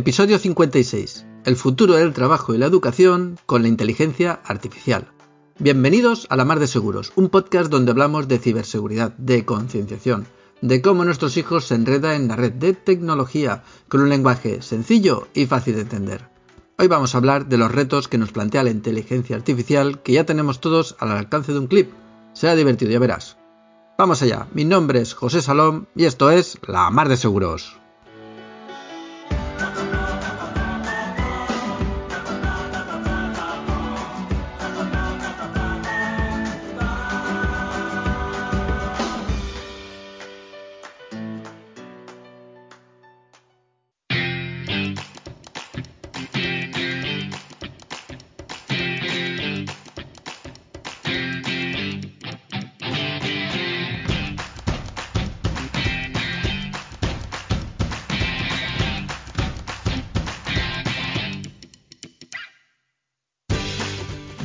Episodio 56. El futuro del trabajo y la educación con la inteligencia artificial. Bienvenidos a La Mar de Seguros, un podcast donde hablamos de ciberseguridad, de concienciación, de cómo nuestros hijos se enredan en la red de tecnología con un lenguaje sencillo y fácil de entender. Hoy vamos a hablar de los retos que nos plantea la inteligencia artificial que ya tenemos todos al alcance de un clip. Será divertido, ya verás. Vamos allá, mi nombre es José Salom y esto es La Mar de Seguros.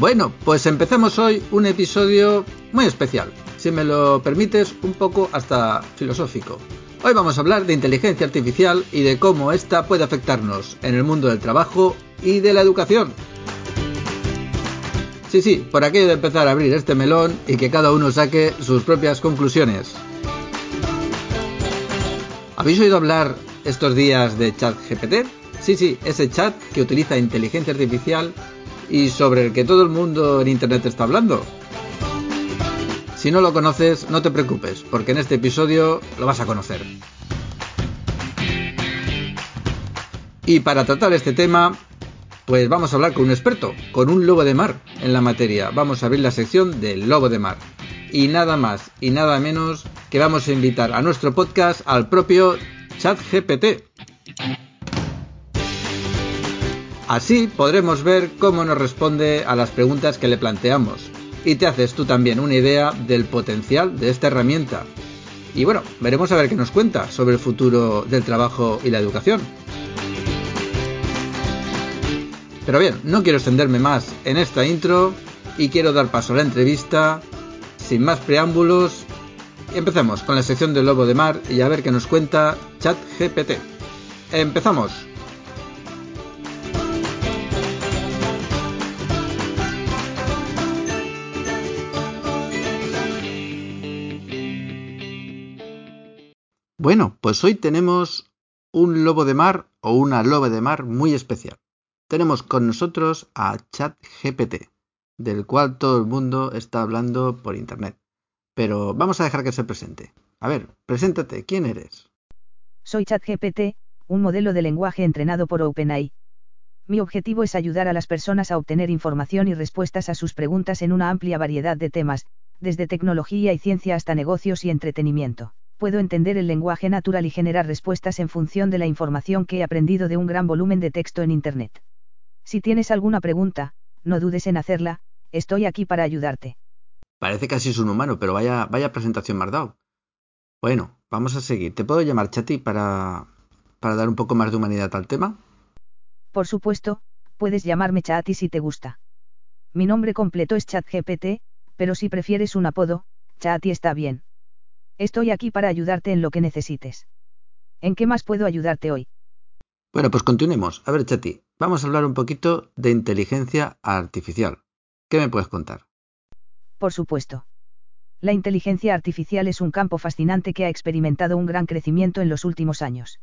Bueno, pues empezamos hoy un episodio muy especial, si me lo permites, un poco hasta filosófico. Hoy vamos a hablar de inteligencia artificial y de cómo ésta puede afectarnos en el mundo del trabajo y de la educación. Sí, sí, por aquello de empezar a abrir este melón y que cada uno saque sus propias conclusiones. ¿Habéis oído hablar estos días de ChatGPT? Sí, sí, ese chat que utiliza inteligencia artificial y sobre el que todo el mundo en Internet está hablando. Si no lo conoces, no te preocupes, porque en este episodio lo vas a conocer. Y para tratar este tema, pues vamos a hablar con un experto, con un lobo de mar en la materia. Vamos a abrir la sección del lobo de mar. Y nada más y nada menos que vamos a invitar a nuestro podcast al propio ChatGPT. Así podremos ver cómo nos responde a las preguntas que le planteamos y te haces tú también una idea del potencial de esta herramienta. Y bueno, veremos a ver qué nos cuenta sobre el futuro del trabajo y la educación. Pero bien, no quiero extenderme más en esta intro y quiero dar paso a la entrevista. Sin más preámbulos, empecemos con la sección del lobo de mar y a ver qué nos cuenta ChatGPT. Empezamos. Bueno, pues hoy tenemos un lobo de mar o una loba de mar muy especial. Tenemos con nosotros a ChatGPT, del cual todo el mundo está hablando por internet. Pero vamos a dejar que se presente. A ver, preséntate, ¿quién eres? Soy ChatGPT, un modelo de lenguaje entrenado por OpenAI. Mi objetivo es ayudar a las personas a obtener información y respuestas a sus preguntas en una amplia variedad de temas, desde tecnología y ciencia hasta negocios y entretenimiento puedo entender el lenguaje natural y generar respuestas en función de la información que he aprendido de un gran volumen de texto en Internet. Si tienes alguna pregunta, no dudes en hacerla, estoy aquí para ayudarte. Parece casi es un humano, pero vaya, vaya presentación me dado. Bueno, vamos a seguir. ¿Te puedo llamar Chati para, para dar un poco más de humanidad al tema? Por supuesto, puedes llamarme Chati si te gusta. Mi nombre completo es ChatGPT, pero si prefieres un apodo, Chati está bien. Estoy aquí para ayudarte en lo que necesites. ¿En qué más puedo ayudarte hoy? Bueno, pues continuemos. A ver, Chati, vamos a hablar un poquito de inteligencia artificial. ¿Qué me puedes contar? Por supuesto. La inteligencia artificial es un campo fascinante que ha experimentado un gran crecimiento en los últimos años.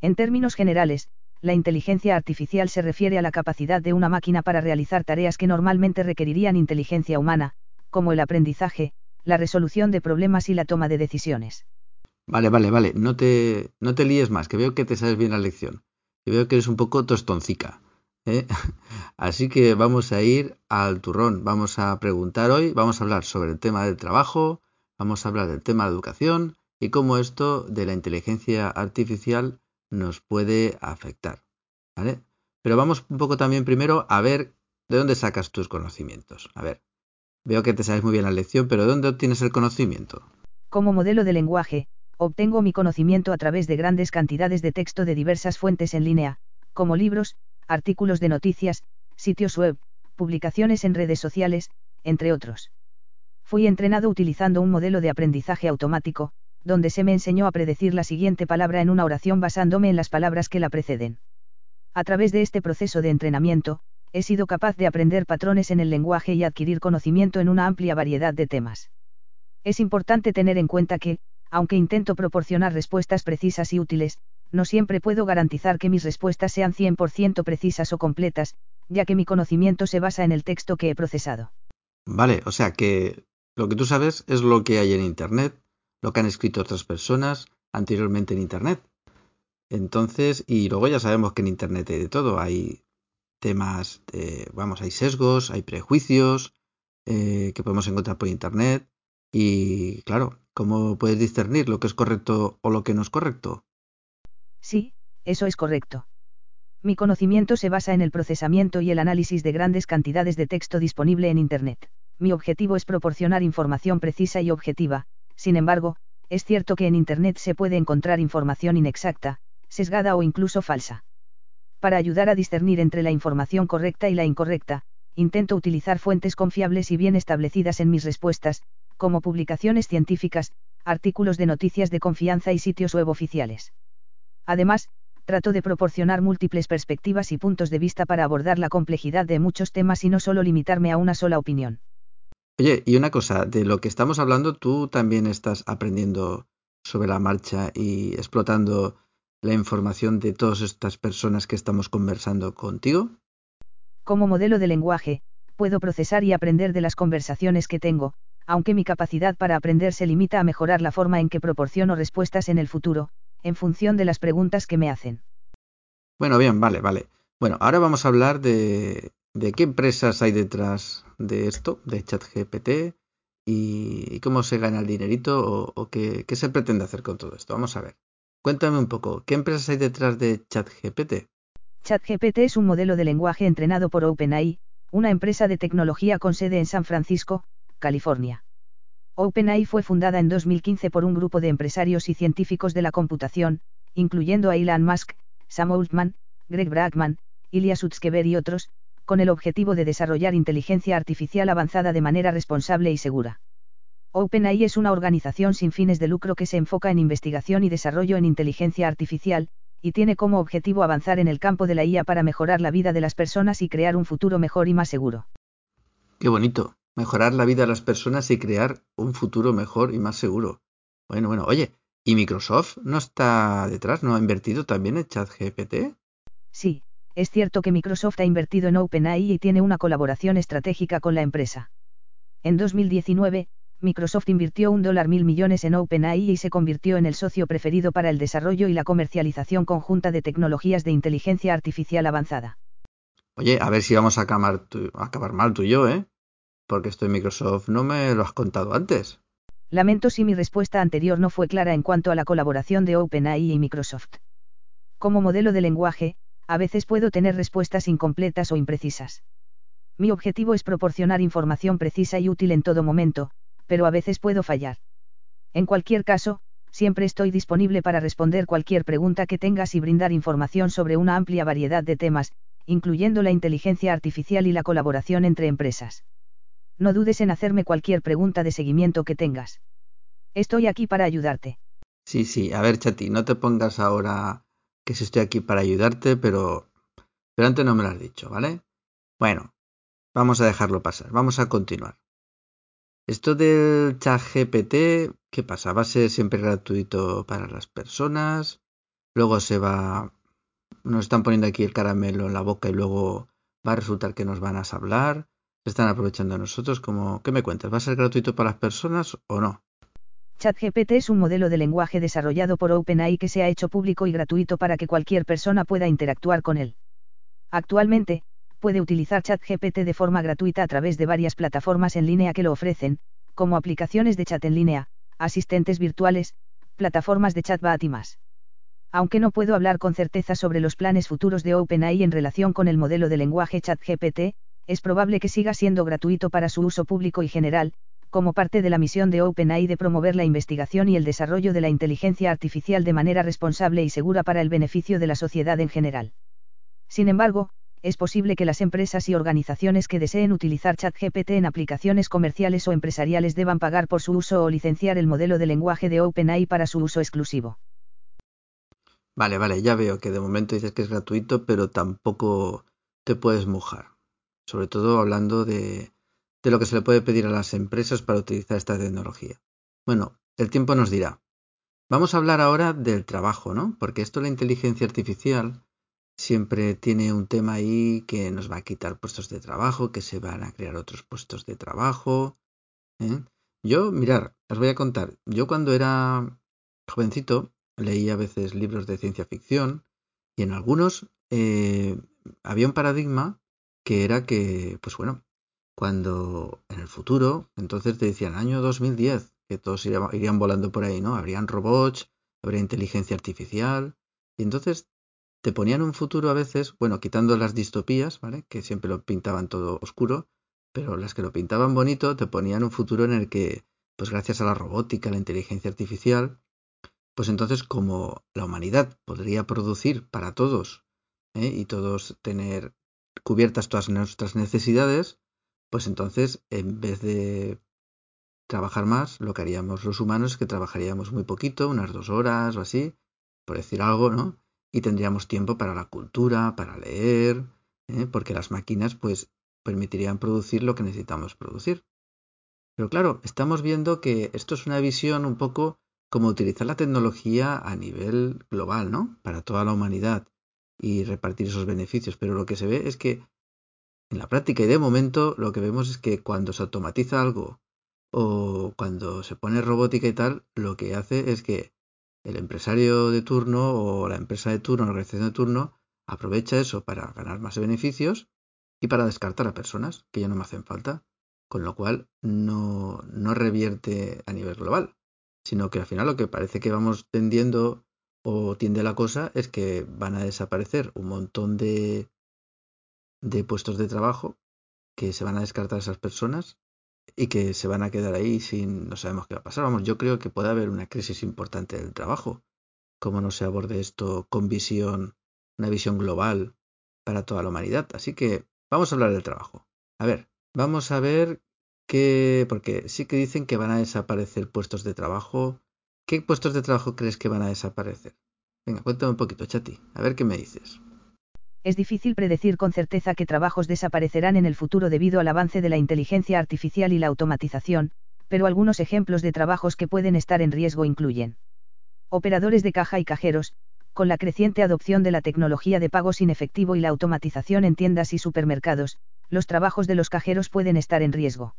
En términos generales, la inteligencia artificial se refiere a la capacidad de una máquina para realizar tareas que normalmente requerirían inteligencia humana, como el aprendizaje, la resolución de problemas y la toma de decisiones. Vale, vale, vale. No te, no te líes más, que veo que te sabes bien la lección. Y veo que eres un poco tostoncica. ¿eh? Así que vamos a ir al turrón. Vamos a preguntar hoy, vamos a hablar sobre el tema del trabajo, vamos a hablar del tema de educación y cómo esto de la inteligencia artificial nos puede afectar. ¿Vale? Pero vamos un poco también primero a ver de dónde sacas tus conocimientos. A ver, Veo que te sabes muy bien la lección, pero ¿dónde obtienes el conocimiento? Como modelo de lenguaje, obtengo mi conocimiento a través de grandes cantidades de texto de diversas fuentes en línea, como libros, artículos de noticias, sitios web, publicaciones en redes sociales, entre otros. Fui entrenado utilizando un modelo de aprendizaje automático, donde se me enseñó a predecir la siguiente palabra en una oración basándome en las palabras que la preceden. A través de este proceso de entrenamiento, he sido capaz de aprender patrones en el lenguaje y adquirir conocimiento en una amplia variedad de temas. Es importante tener en cuenta que, aunque intento proporcionar respuestas precisas y útiles, no siempre puedo garantizar que mis respuestas sean 100% precisas o completas, ya que mi conocimiento se basa en el texto que he procesado. Vale, o sea que lo que tú sabes es lo que hay en Internet, lo que han escrito otras personas anteriormente en Internet. Entonces, y luego ya sabemos que en Internet hay de todo, hay temas, vamos, hay sesgos, hay prejuicios eh, que podemos encontrar por Internet. Y claro, ¿cómo puedes discernir lo que es correcto o lo que no es correcto? Sí, eso es correcto. Mi conocimiento se basa en el procesamiento y el análisis de grandes cantidades de texto disponible en Internet. Mi objetivo es proporcionar información precisa y objetiva, sin embargo, es cierto que en Internet se puede encontrar información inexacta, sesgada o incluso falsa. Para ayudar a discernir entre la información correcta y la incorrecta, intento utilizar fuentes confiables y bien establecidas en mis respuestas, como publicaciones científicas, artículos de noticias de confianza y sitios web oficiales. Además, trato de proporcionar múltiples perspectivas y puntos de vista para abordar la complejidad de muchos temas y no solo limitarme a una sola opinión. Oye, y una cosa, de lo que estamos hablando, tú también estás aprendiendo sobre la marcha y explotando la información de todas estas personas que estamos conversando contigo? Como modelo de lenguaje, puedo procesar y aprender de las conversaciones que tengo, aunque mi capacidad para aprender se limita a mejorar la forma en que proporciono respuestas en el futuro, en función de las preguntas que me hacen. Bueno, bien, vale, vale. Bueno, ahora vamos a hablar de, de qué empresas hay detrás de esto, de ChatGPT, y, cómo se gana el dinerito o, o qué, qué se pretende hacer con todo esto. Vamos a ver. Cuéntame un poco, ¿qué empresas hay detrás de ChatGPT? ChatGPT es un modelo de lenguaje entrenado por OpenAI, una empresa de tecnología con sede en San Francisco, California. OpenAI fue fundada en 2015 por un grupo de empresarios y científicos de la computación, incluyendo a Elon Musk, Sam Altman, Greg Brackman, Ilya Sutskever y otros, con el objetivo de desarrollar inteligencia artificial avanzada de manera responsable y segura. OpenAI es una organización sin fines de lucro que se enfoca en investigación y desarrollo en inteligencia artificial, y tiene como objetivo avanzar en el campo de la IA para mejorar la vida de las personas y crear un futuro mejor y más seguro. Qué bonito, mejorar la vida de las personas y crear un futuro mejor y más seguro. Bueno, bueno, oye, ¿y Microsoft no está detrás? ¿No ha invertido también en ChatGPT? Sí, es cierto que Microsoft ha invertido en OpenAI y tiene una colaboración estratégica con la empresa. En 2019, Microsoft invirtió un dólar mil millones en OpenAI y se convirtió en el socio preferido para el desarrollo y la comercialización conjunta de tecnologías de inteligencia artificial avanzada. Oye, a ver si vamos a acabar, acabar mal tú y yo, ¿eh? Porque esto en Microsoft no me lo has contado antes. Lamento si mi respuesta anterior no fue clara en cuanto a la colaboración de OpenAI y Microsoft. Como modelo de lenguaje, a veces puedo tener respuestas incompletas o imprecisas. Mi objetivo es proporcionar información precisa y útil en todo momento, pero a veces puedo fallar. En cualquier caso, siempre estoy disponible para responder cualquier pregunta que tengas y brindar información sobre una amplia variedad de temas, incluyendo la inteligencia artificial y la colaboración entre empresas. No dudes en hacerme cualquier pregunta de seguimiento que tengas. Estoy aquí para ayudarte. Sí, sí, a ver, Chati, no te pongas ahora que si estoy aquí para ayudarte, pero, pero antes no me lo has dicho, ¿vale? Bueno, vamos a dejarlo pasar, vamos a continuar. Esto del chat GPT, ¿qué pasa? ¿Va a ser siempre gratuito para las personas? Luego se va... Nos están poniendo aquí el caramelo en la boca y luego va a resultar que nos van a hablar. Se están aprovechando de nosotros. Como, ¿Qué me cuentas? ¿Va a ser gratuito para las personas o no? ChatGPT es un modelo de lenguaje desarrollado por OpenAI que se ha hecho público y gratuito para que cualquier persona pueda interactuar con él. Actualmente, puede utilizar ChatGPT de forma gratuita a través de varias plataformas en línea que lo ofrecen, como aplicaciones de chat en línea, asistentes virtuales, plataformas de chatbot y más. Aunque no puedo hablar con certeza sobre los planes futuros de OpenAI en relación con el modelo de lenguaje ChatGPT, es probable que siga siendo gratuito para su uso público y general, como parte de la misión de OpenAI de promover la investigación y el desarrollo de la inteligencia artificial de manera responsable y segura para el beneficio de la sociedad en general. Sin embargo, es posible que las empresas y organizaciones que deseen utilizar ChatGPT en aplicaciones comerciales o empresariales deban pagar por su uso o licenciar el modelo de lenguaje de OpenAI para su uso exclusivo. Vale, vale, ya veo que de momento dices que es gratuito, pero tampoco te puedes mojar. Sobre todo hablando de, lo que se le puede pedir a las empresas para utilizar esta tecnología. Bueno, el tiempo nos dirá. Vamos a hablar ahora del trabajo, ¿no? Porque esto la inteligencia artificial siempre tiene un tema ahí que nos va a quitar puestos de trabajo, que se van a crear otros puestos de trabajo. ¿eh? Yo, mirar, os voy a contar. Yo cuando era jovencito leía a veces libros de ciencia ficción y en algunos eh, había un paradigma que era que, pues bueno, cuando en el futuro, entonces te decían año 2010, que todos irían, irían volando por ahí, ¿no? Habrían robots, habría inteligencia artificial, y entonces te ponían un futuro a veces, bueno, quitando las distopías, ¿vale? Que siempre lo pintaban todo oscuro, pero las que lo pintaban bonito te ponían un futuro en el que, pues gracias a la robótica, la inteligencia artificial, pues entonces como la humanidad podría producir para todos ¿eh? y todos tener cubiertas todas nuestras necesidades, pues entonces en vez de trabajar más, lo que haríamos los humanos es que trabajaríamos muy poquito, unas dos horas o así, por decir algo, ¿no? Y tendríamos tiempo para la cultura, para leer, ¿eh? porque las máquinas pues permitirían producir lo que necesitamos producir. Pero claro, estamos viendo que esto es una visión un poco como utilizar la tecnología a nivel global, ¿no? Para toda la humanidad y repartir esos beneficios. Pero lo que se ve es que en la práctica y de momento lo que vemos es que cuando se automatiza algo o cuando se pone robótica y tal, lo que hace es que el empresario de turno o la empresa de turno, la organización de turno, aprovecha eso para ganar más beneficios y para descartar a personas que ya no me hacen falta, con lo cual no, no revierte a nivel global sino que al final lo que parece que vamos tendiendo o tiende la cosa es que van a desaparecer un montón de, de puestos de trabajo, que se van a descartar esas personas y que se van a quedar ahí sin no sabemos qué va a pasar. Vamos, yo creo que puede haber una crisis importante del trabajo, como no se aborde esto con visión, una visión global para toda la humanidad. Así que vamos a hablar del trabajo. A ver, vamos a ver que, porque sí que dicen que van a desaparecer puestos de trabajo. ¿Qué puestos de trabajo crees que van a desaparecer? Venga, cuéntame un poquito, Chati, a ver qué me dices. Es difícil predecir con certeza qué trabajos desaparecerán en el futuro debido al avance de la inteligencia artificial y la automatización, pero algunos ejemplos de trabajos que pueden estar en riesgo incluyen operadores de caja y cajeros, con la creciente adopción de la tecnología de pago sin efectivo y la automatización en tiendas y supermercados, los trabajos de los cajeros pueden estar en riesgo.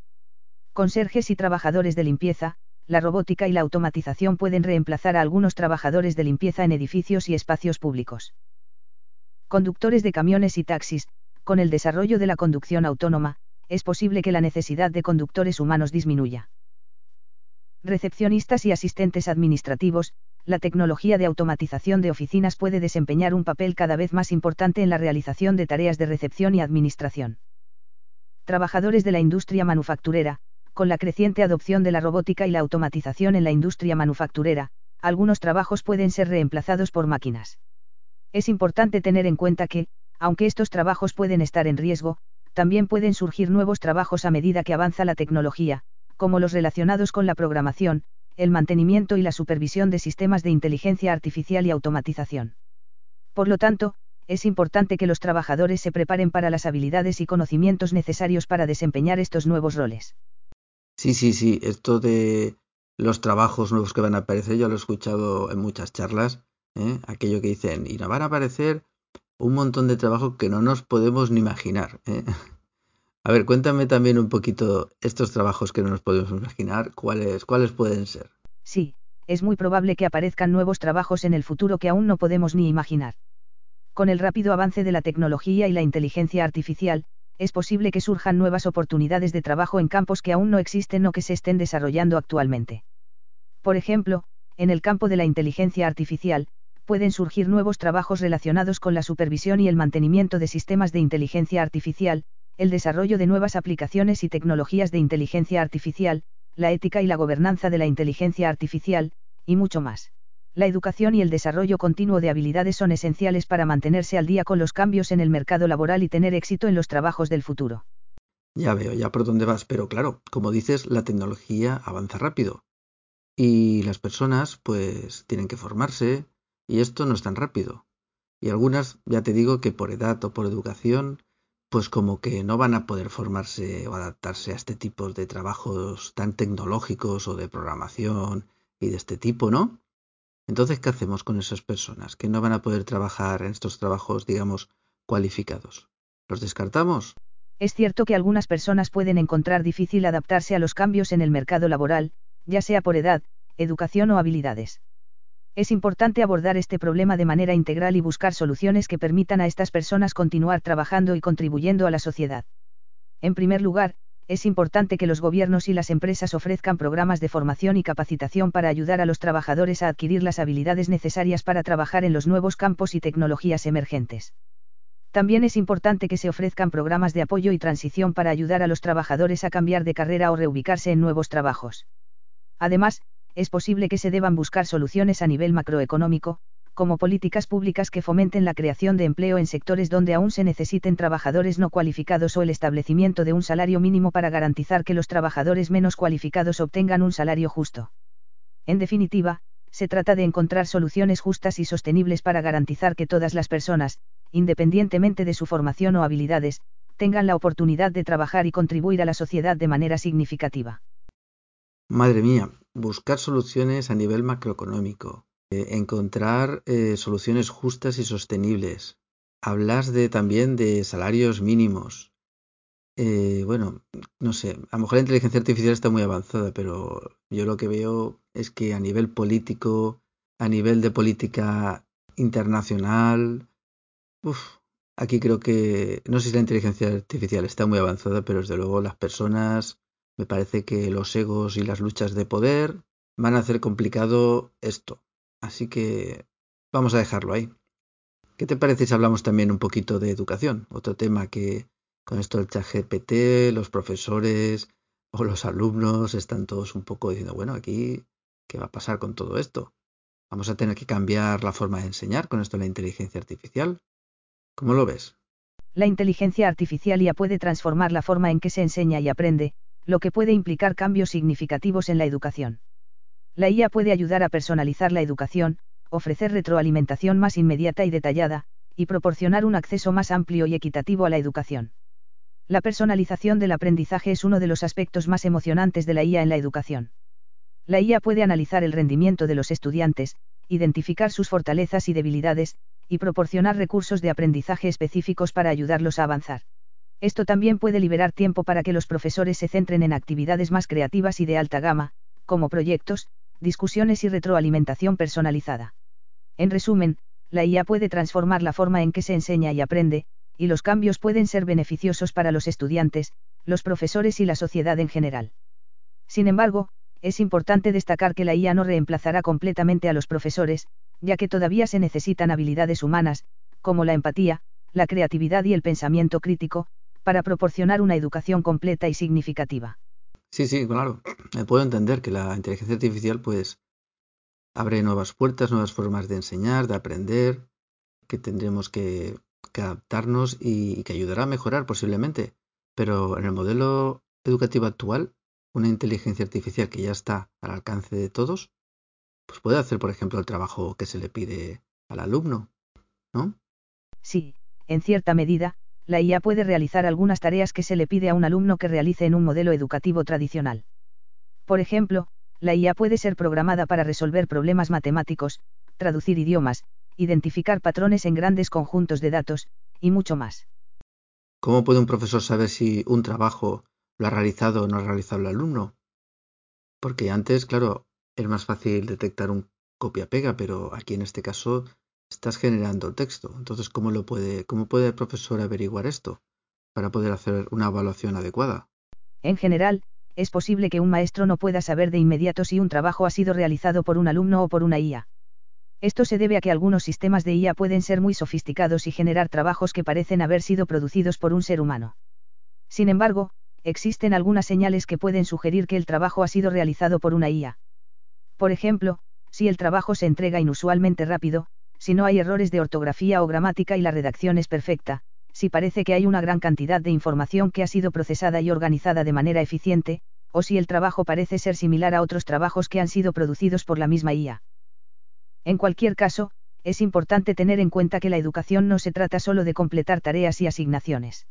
Conserjes y trabajadores de limpieza, la robótica y la automatización pueden reemplazar a algunos trabajadores de limpieza en edificios y espacios públicos. Conductores de camiones y taxis, con el desarrollo de la conducción autónoma, es posible que la necesidad de conductores humanos disminuya. Recepcionistas y asistentes administrativos, la tecnología de automatización de oficinas puede desempeñar un papel cada vez más importante en la realización de tareas de recepción y administración. Trabajadores de la industria manufacturera, con la creciente adopción de la robótica y la automatización en la industria manufacturera, algunos trabajos pueden ser reemplazados por máquinas. Es importante tener en cuenta que, aunque estos trabajos pueden estar en riesgo, también pueden surgir nuevos trabajos a medida que avanza la tecnología, como los relacionados con la programación, el mantenimiento y la supervisión de sistemas de inteligencia artificial y automatización. Por lo tanto, es importante que los trabajadores se preparen para las habilidades y conocimientos necesarios para desempeñar estos nuevos roles. Sí, sí, sí, esto de los trabajos nuevos que van a aparecer, yo lo he escuchado en muchas charlas, ¿eh? aquello que dicen, y nos van a aparecer un montón de trabajo que no nos podemos ni imaginar. ¿eh? A ver, cuéntame también un poquito estos trabajos que no nos podemos imaginar, cuáles, cuáles pueden ser. Sí, es muy probable que aparezcan nuevos trabajos en el futuro que aún no podemos ni imaginar. Con el rápido avance de la tecnología y la inteligencia artificial, es posible que surjan nuevas oportunidades de trabajo en campos que aún no existen o que se estén desarrollando actualmente. Por ejemplo, en el campo de la inteligencia artificial, pueden surgir nuevos trabajos relacionados con la supervisión y el mantenimiento de sistemas de inteligencia artificial, el desarrollo de nuevas aplicaciones y tecnologías de inteligencia artificial, la ética y la gobernanza de la inteligencia artificial, y mucho más. La educación y el desarrollo continuo de habilidades son esenciales para mantenerse al día con los cambios en el mercado laboral y tener éxito en los trabajos del futuro. Ya veo, ya por dónde vas, pero claro, como dices, la tecnología avanza rápido. Y las personas, pues, tienen que formarse, Y esto no es tan rápido. Y algunas, ya te digo que por edad o por educación, pues como que no van a poder formarse o adaptarse a este tipo de trabajos tan tecnológicos o de programación y de este tipo, ¿no? Entonces, ¿qué hacemos con esas personas que no van a poder trabajar en estos trabajos, digamos, cualificados? ¿Los descartamos? Es cierto que algunas personas pueden encontrar difícil adaptarse a los cambios en el mercado laboral, ya sea por edad, educación o habilidades. Es importante abordar este problema de manera integral y buscar soluciones que permitan a estas personas continuar trabajando y contribuyendo a la sociedad. En primer lugar, es importante que los gobiernos y las empresas ofrezcan programas de formación y capacitación para ayudar a los trabajadores a adquirir las habilidades necesarias para trabajar en los nuevos campos y tecnologías emergentes. También es importante que se ofrezcan programas de apoyo y transición para ayudar a los trabajadores a cambiar de carrera o reubicarse en nuevos trabajos. Además, es posible que se deban buscar soluciones a nivel macroeconómico, como políticas públicas que fomenten la creación de empleo en sectores donde aún se necesiten trabajadores no cualificados o el establecimiento de un salario mínimo para garantizar que los trabajadores menos cualificados obtengan un salario justo. En definitiva, se trata de encontrar soluciones justas y sostenibles para garantizar que todas las personas, independientemente de su formación o habilidades, tengan la oportunidad de trabajar y contribuir a la sociedad de manera significativa. Madre mía, buscar soluciones a nivel macroeconómico, eh, encontrar eh, soluciones justas y sostenibles. Hablas de también de salarios mínimos. Eh, bueno, no sé, a lo mejor la inteligencia artificial está muy avanzada, pero yo lo que veo es que a nivel político, a nivel de política internacional, uf, aquí creo que, no sé si la inteligencia artificial está muy avanzada, pero desde luego las personas me parece que los egos y las luchas de poder van a hacer complicado esto. Así que vamos a dejarlo ahí. ¿Qué te parece si hablamos también un poquito de educación? Otro tema que con esto del chat GPT, los profesores o los alumnos están todos un poco diciendo, bueno, aquí, ¿qué va a pasar con todo esto? ¿Vamos a tener que cambiar la forma de enseñar con esto la inteligencia artificial? ¿Cómo lo ves? La inteligencia artificial ya puede transformar la forma en que se enseña y aprende, lo que puede implicar cambios significativos en la educación. La IA puede ayudar a personalizar la educación, ofrecer retroalimentación más inmediata y detallada, y proporcionar un acceso más amplio y equitativo a la educación. La personalización del aprendizaje es uno de los aspectos más emocionantes de la IA en la educación. La IA puede analizar el rendimiento de los estudiantes, identificar sus fortalezas y debilidades, y proporcionar recursos de aprendizaje específicos para ayudarlos a avanzar. Esto también puede liberar tiempo para que los profesores se centren en actividades más creativas y de alta gama, como proyectos, discusiones y retroalimentación personalizada. En resumen, la IA puede transformar la forma en que se enseña y aprende, y los cambios pueden ser beneficiosos para los estudiantes, los profesores y la sociedad en general. Sin embargo, es importante destacar que la IA no reemplazará completamente a los profesores, ya que todavía se necesitan habilidades humanas, como la empatía, la creatividad y el pensamiento crítico, para proporcionar una educación completa y significativa. Sí, sí, claro. Me puedo entender que la inteligencia artificial pues abre nuevas puertas, nuevas formas de enseñar, de aprender, que tendremos que, adaptarnos y, y que ayudará a mejorar posiblemente. Pero en el modelo educativo actual, una inteligencia artificial que ya está al alcance de todos, pues puede hacer, por ejemplo, el trabajo que se le pide al alumno, ¿no? Sí, en cierta medida, la IA puede realizar algunas tareas que se le pide a un alumno que realice en un modelo educativo tradicional. Por ejemplo, la IA puede ser programada para resolver problemas matemáticos, traducir idiomas, identificar patrones en grandes conjuntos de datos, y mucho más. ¿Cómo puede un profesor saber si un trabajo lo ha realizado o no ha realizado el alumno? Porque antes, claro, es más fácil detectar un copia-pega, pero aquí en este caso estás generando texto. Entonces, ¿cómo lo puede, cómo puede el profesor averiguar esto para poder hacer una evaluación adecuada? En general, es posible que un maestro no pueda saber de inmediato si un trabajo ha sido realizado por un alumno o por una IA. Esto se debe a que algunos sistemas de IA pueden ser muy sofisticados y generar trabajos que parecen haber sido producidos por un ser humano. Sin embargo, existen algunas señales que pueden sugerir que el trabajo ha sido realizado por una IA. Por ejemplo, si el trabajo se entrega inusualmente rápido, si no hay errores de ortografía o gramática y la redacción es perfecta, si parece que hay una gran cantidad de información que ha sido procesada y organizada de manera eficiente, o si el trabajo parece ser similar a otros trabajos que han sido producidos por la misma IA. En cualquier caso, es importante tener en cuenta que la educación no se trata solo de completar tareas y asignaciones.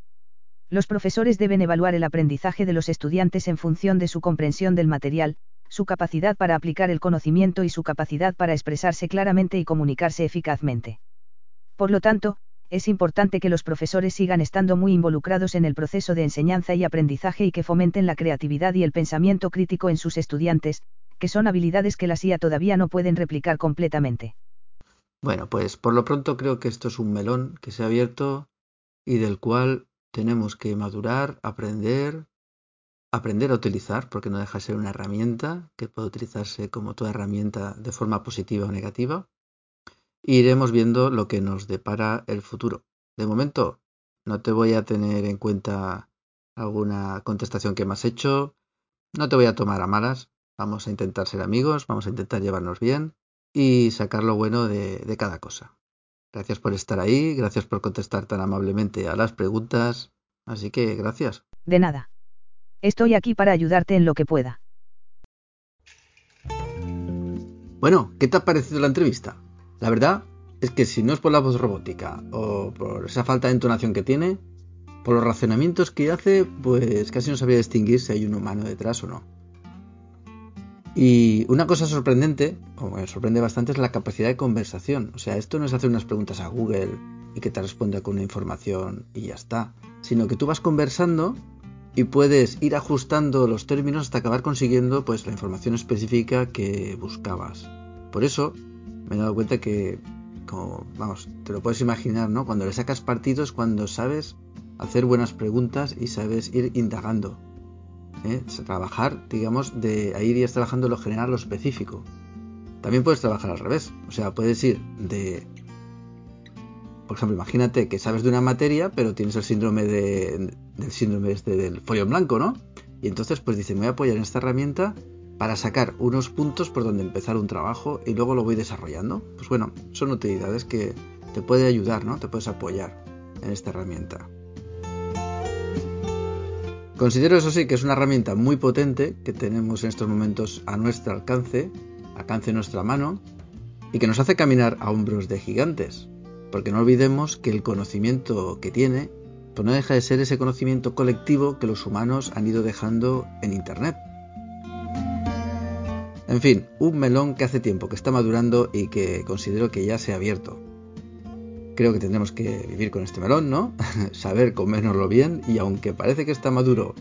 Los profesores deben evaluar el aprendizaje de los estudiantes en función de su comprensión del material, su capacidad para aplicar el conocimiento y su capacidad para expresarse claramente y comunicarse eficazmente. Por lo tanto, es importante que los profesores sigan estando muy involucrados en el proceso de enseñanza y aprendizaje y que fomenten la creatividad y el pensamiento crítico en sus estudiantes, que son habilidades que la IA todavía no pueden replicar completamente. Bueno, pues por lo pronto creo que esto es un melón que se ha abierto y del cual tenemos que madurar, aprender, aprender a utilizar, porque no deja de ser una herramienta que puede utilizarse como toda herramienta de forma positiva o negativa. Iremos viendo lo que nos depara el futuro. De momento, no te voy a tener en cuenta alguna contestación que me has hecho, no te voy a tomar a malas, vamos a intentar ser amigos, vamos a intentar llevarnos bien y sacar lo bueno de, de cada cosa. Gracias por estar ahí, gracias por contestar tan amablemente a las preguntas, así que gracias. De nada. Estoy aquí para ayudarte en lo que pueda. Bueno, ¿qué te ha parecido la entrevista? La verdad es que si no es por la voz robótica o por esa falta de entonación que tiene, por los razonamientos que hace, pues casi no sabría distinguir si hay un humano detrás o no. Y una cosa sorprendente, o me sorprende bastante, es la capacidad de conversación. O sea, esto no es hacer unas preguntas a Google y que te responda con una información y ya está, sino que tú vas conversando y puedes ir ajustando los términos hasta acabar consiguiendo pues la información específica que buscabas. Por eso me he dado cuenta que, como, vamos, te lo puedes imaginar, ¿no? Cuando le sacas partidos, cuando sabes hacer buenas preguntas y sabes ir indagando. ¿eh? trabajar, digamos, de ahí irías trabajando lo general, lo específico. También puedes trabajar al revés, o sea, puedes ir de, por ejemplo, imagínate que sabes de una materia, pero tienes el síndrome de, del síndrome este del folio en blanco, ¿no? Y entonces, pues dice, me voy a apoyar en esta herramienta para sacar unos puntos por donde empezar un trabajo y luego lo voy desarrollando. Pues bueno, son utilidades que te puede ayudar, ¿no? Te puedes apoyar en esta herramienta. Considero eso sí que es una herramienta muy potente que tenemos en estos momentos a nuestro alcance, alcance nuestra mano, y que nos hace caminar a hombros de gigantes. Porque no olvidemos que el conocimiento que tiene, pues no deja de ser ese conocimiento colectivo que los humanos han ido dejando en Internet. En fin, un melón que hace tiempo que está madurando y que considero que ya se ha abierto creo que tendremos que vivir con este melón, ¿no? Saber comérnoslo bien y aunque parece que está maduro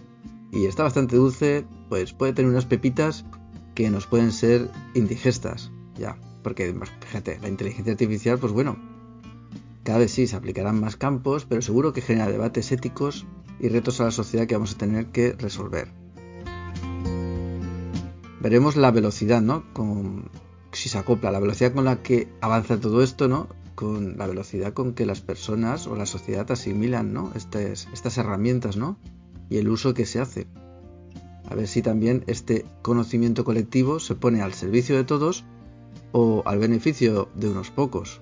y está bastante dulce, pues puede tener unas pepitas que nos pueden ser indigestas, ya. Porque, fíjate, la inteligencia artificial, pues bueno, cada vez sí se aplicarán más campos, pero seguro que genera debates éticos y retos a la sociedad que vamos a tener que resolver. Veremos la velocidad, ¿no? Con, si se acopla, la velocidad con la que avanza todo esto, ¿no? con la velocidad con que las personas o la sociedad asimilan ¿no? estas, estas herramientas ¿no? y el uso que se hace. A ver si también este conocimiento colectivo se pone al servicio de todos o al beneficio de unos pocos.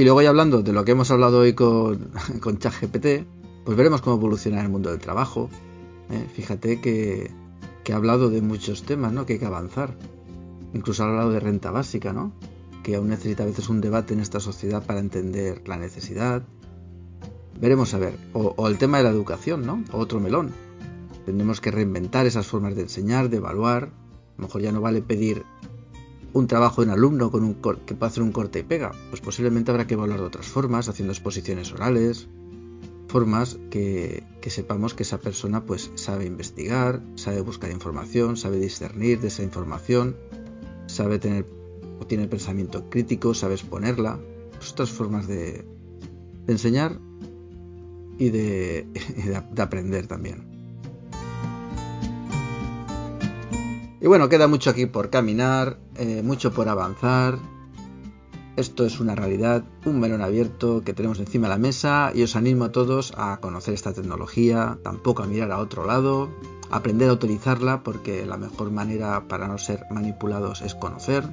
Y luego ya hablando de lo que hemos hablado hoy con, con ChatGPT, pues veremos cómo evoluciona el mundo del trabajo. ¿eh? Fíjate que, ha hablado de muchos temas ¿no? que hay que avanzar. Incluso ha hablado de renta básica, ¿no? Que aún necesita a veces un debate en esta sociedad para entender la necesidad. Veremos a ver. O, el tema de la educación, ¿no? Otro melón. Tendremos que reinventar esas formas de enseñar, de evaluar. A lo mejor ya no vale pedir un trabajo de un alumno con un que pueda hacer un corte y pega. Pues posiblemente habrá que evaluar de otras formas, haciendo exposiciones orales, formas que, que, sepamos que esa persona pues sabe investigar, sabe buscar información, sabe discernir de esa información sabe tener o tiene pensamiento crítico, sabe exponerla, pues otras formas de, enseñar y de, aprender también. Y bueno, queda mucho aquí por caminar, eh, mucho por avanzar. Esto es una realidad, un melón abierto que tenemos encima de la mesa y os animo a todos a conocer esta tecnología, tampoco a mirar a otro lado, aprender a utilizarla porque la mejor manera para no ser manipulados es conocer.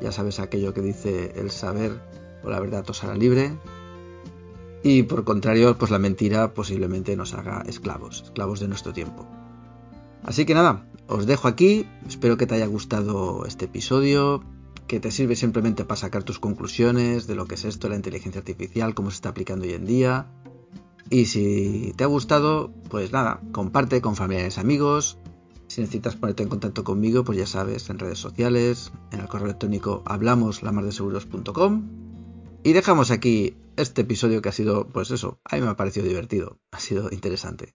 Ya sabes aquello que dice el saber o la verdad os hará libre. Y por contrario, pues la mentira posiblemente nos haga esclavos, esclavos de nuestro tiempo. Así que nada, os dejo aquí, espero que te haya gustado este episodio, que te sirve simplemente para sacar tus conclusiones de lo que es esto, la inteligencia artificial, cómo se está aplicando hoy en día. Y si te ha gustado, pues nada, comparte con familiares amigos. Si necesitas ponerte en contacto conmigo, pues ya sabes, en redes sociales, en el correo electrónico hablamos Y dejamos aquí este episodio que ha sido, pues eso, a mí me ha parecido divertido, ha sido interesante.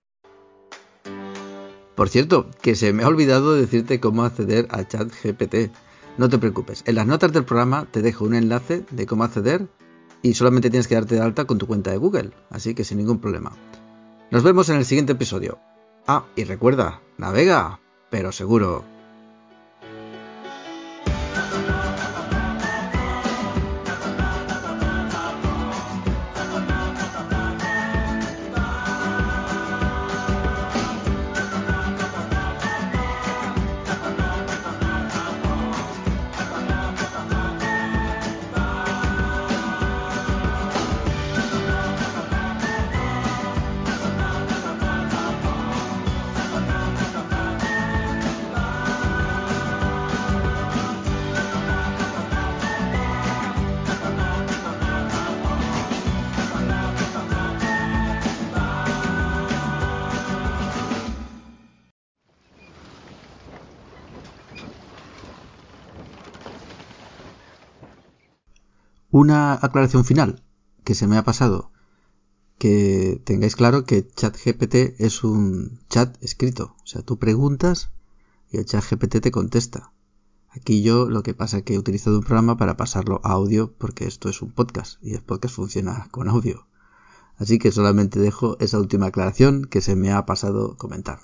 Por cierto, que se me ha olvidado decirte cómo acceder a ChatGPT. No te preocupes, en las notas del programa te dejo un enlace de cómo acceder y solamente tienes que darte de alta con tu cuenta de Google, así que sin ningún problema. Nos vemos en el siguiente episodio. Ah, y recuerda, navega, pero seguro. Una aclaración final que se me ha pasado. Que tengáis claro que ChatGPT es un chat escrito. O sea, tú preguntas y el ChatGPT te contesta. Aquí yo lo que pasa es que he utilizado un programa para pasarlo a audio porque esto es un podcast y el podcast funciona con audio. Así que solamente dejo esa última aclaración que se me ha pasado comentar.